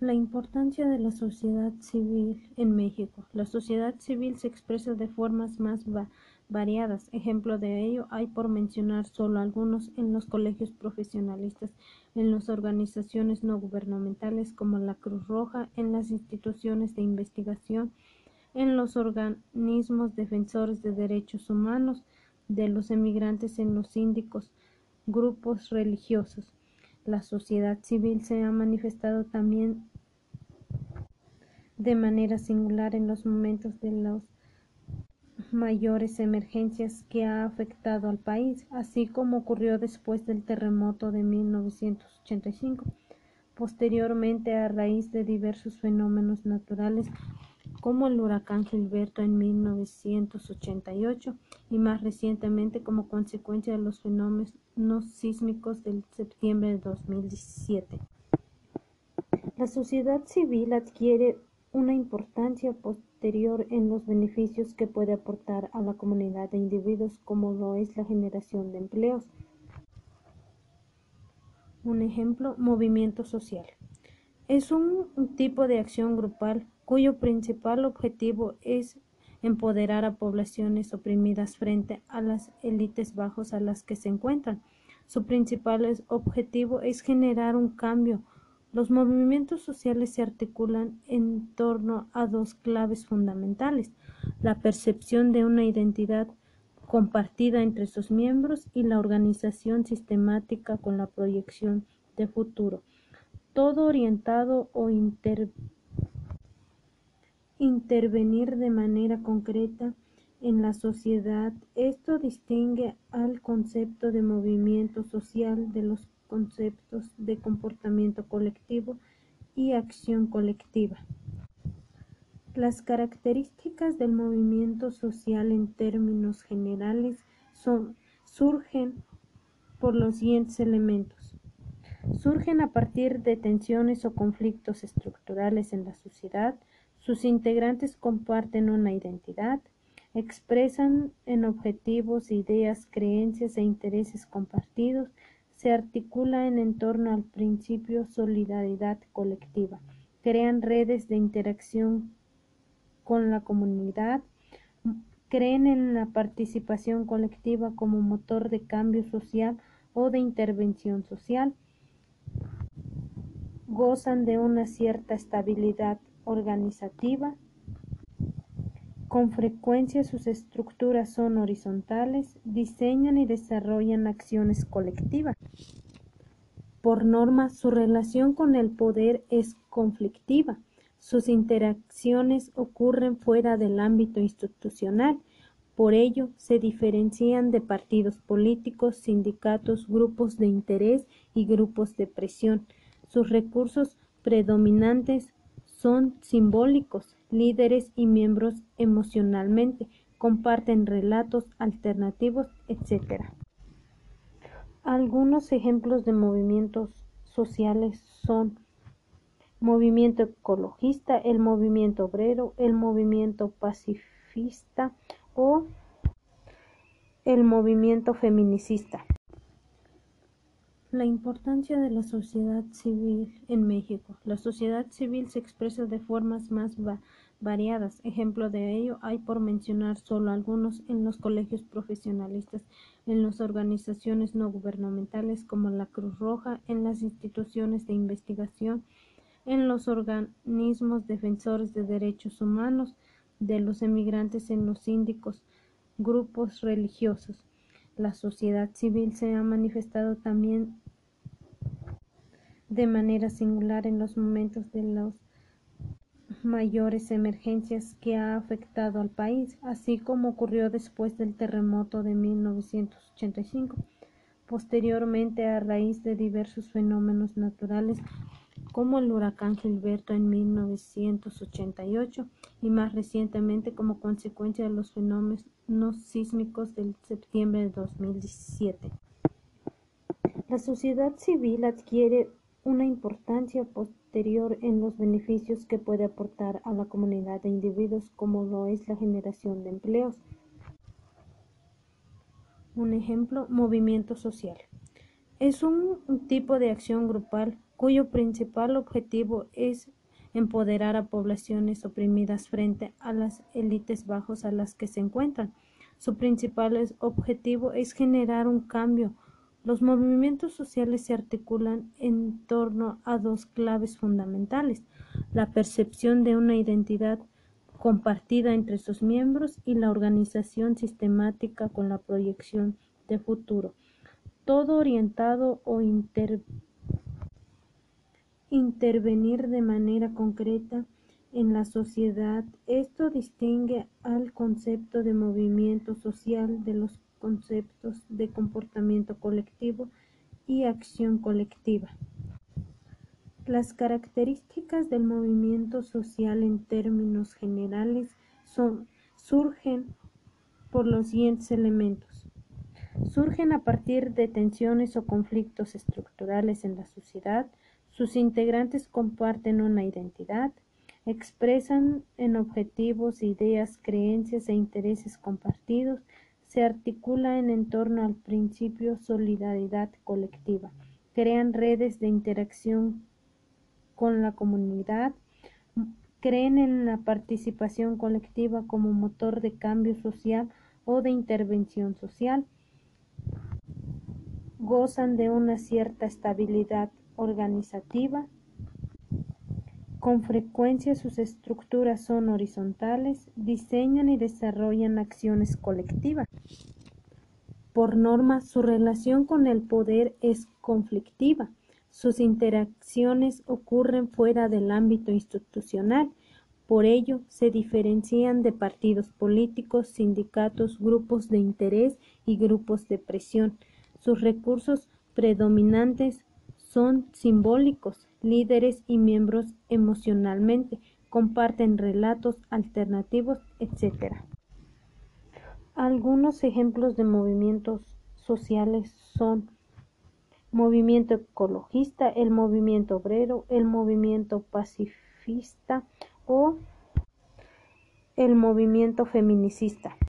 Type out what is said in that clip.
La importancia de la sociedad civil en México. La sociedad civil se expresa de formas más variadas. Ejemplo de ello hay por mencionar solo algunos en los colegios profesionalistas, en las organizaciones no gubernamentales como la Cruz Roja, en las instituciones de investigación, en los organismos defensores de derechos humanos, de los emigrantes en los síndicos, grupos religiosos. La sociedad civil se ha manifestado también de manera singular en los momentos de las mayores emergencias que ha afectado al país, así como ocurrió después del terremoto de 1985, posteriormente a raíz de diversos fenómenos naturales como el huracán Gilberto en 1988 y más recientemente como consecuencia de los fenómenos sísmicos del septiembre de 2017. La sociedad civil adquiere una importancia posterior en los beneficios que puede aportar a la comunidad de individuos como lo es la generación de empleos. Un ejemplo, movimiento social. Es un tipo de acción grupal cuyo principal objetivo es empoderar a poblaciones oprimidas frente a las élites bajos a las que se encuentran. Su principal objetivo es generar un cambio. Los movimientos sociales se articulan en torno a dos claves fundamentales, la percepción de una identidad compartida entre sus miembros y la organización sistemática con la proyección de futuro, todo orientado o inter intervenir de manera concreta en la sociedad. Esto distingue al concepto de movimiento social de los conceptos de comportamiento colectivo y acción colectiva. Las características del movimiento social en términos generales son, surgen por los siguientes elementos. Surgen a partir de tensiones o conflictos estructurales en la sociedad, sus integrantes comparten una identidad, expresan en objetivos, ideas, creencias e intereses compartidos, se articulan en torno al principio solidaridad colectiva, crean redes de interacción con la comunidad, creen en la participación colectiva como motor de cambio social o de intervención social, gozan de una cierta estabilidad organizativa. Con frecuencia sus estructuras son horizontales, diseñan y desarrollan acciones colectivas. Por norma, su relación con el poder es conflictiva. Sus interacciones ocurren fuera del ámbito institucional. Por ello, se diferencian de partidos políticos, sindicatos, grupos de interés y grupos de presión. Sus recursos predominantes son simbólicos, líderes y miembros emocionalmente, comparten relatos alternativos, etc. Algunos ejemplos de movimientos sociales son movimiento ecologista, el movimiento obrero, el movimiento pacifista o el movimiento feminicista. La importancia de la sociedad civil en México. La sociedad civil se expresa de formas más variadas. Ejemplo de ello hay por mencionar solo algunos en los colegios profesionalistas, en las organizaciones no gubernamentales como la Cruz Roja, en las instituciones de investigación, en los organismos defensores de derechos humanos, de los emigrantes en los síndicos, grupos religiosos. La sociedad civil se ha manifestado también de manera singular en los momentos de las mayores emergencias que ha afectado al país, así como ocurrió después del terremoto de 1985, posteriormente a raíz de diversos fenómenos naturales como el huracán Gilberto en 1988 y más recientemente como consecuencia de los fenómenos sísmicos del septiembre de 2017. La sociedad civil adquiere una importancia posterior en los beneficios que puede aportar a la comunidad de individuos como lo es la generación de empleos. Un ejemplo, movimiento social. Es un tipo de acción grupal cuyo principal objetivo es empoderar a poblaciones oprimidas frente a las élites bajos a las que se encuentran. Su principal objetivo es generar un cambio. Los movimientos sociales se articulan en torno a dos claves fundamentales, la percepción de una identidad compartida entre sus miembros y la organización sistemática con la proyección de futuro todo orientado o intervenir de manera concreta en la sociedad. Esto distingue al concepto de movimiento social de los conceptos de comportamiento colectivo y acción colectiva. Las características del movimiento social en términos generales son, surgen por los siguientes elementos surgen a partir de tensiones o conflictos estructurales en la sociedad, sus integrantes comparten una identidad, expresan en objetivos, ideas, creencias e intereses compartidos, se articulan en torno al principio solidaridad colectiva, crean redes de interacción con la comunidad, creen en la participación colectiva como motor de cambio social o de intervención social, gozan de una cierta estabilidad organizativa. Con frecuencia sus estructuras son horizontales, diseñan y desarrollan acciones colectivas. Por norma, su relación con el poder es conflictiva. Sus interacciones ocurren fuera del ámbito institucional. Por ello, se diferencian de partidos políticos, sindicatos, grupos de interés y grupos de presión. Sus recursos predominantes son simbólicos, líderes y miembros emocionalmente, comparten relatos alternativos, etc. Algunos ejemplos de movimientos sociales son movimiento ecologista, el movimiento obrero, el movimiento pacifista o el movimiento feminicista.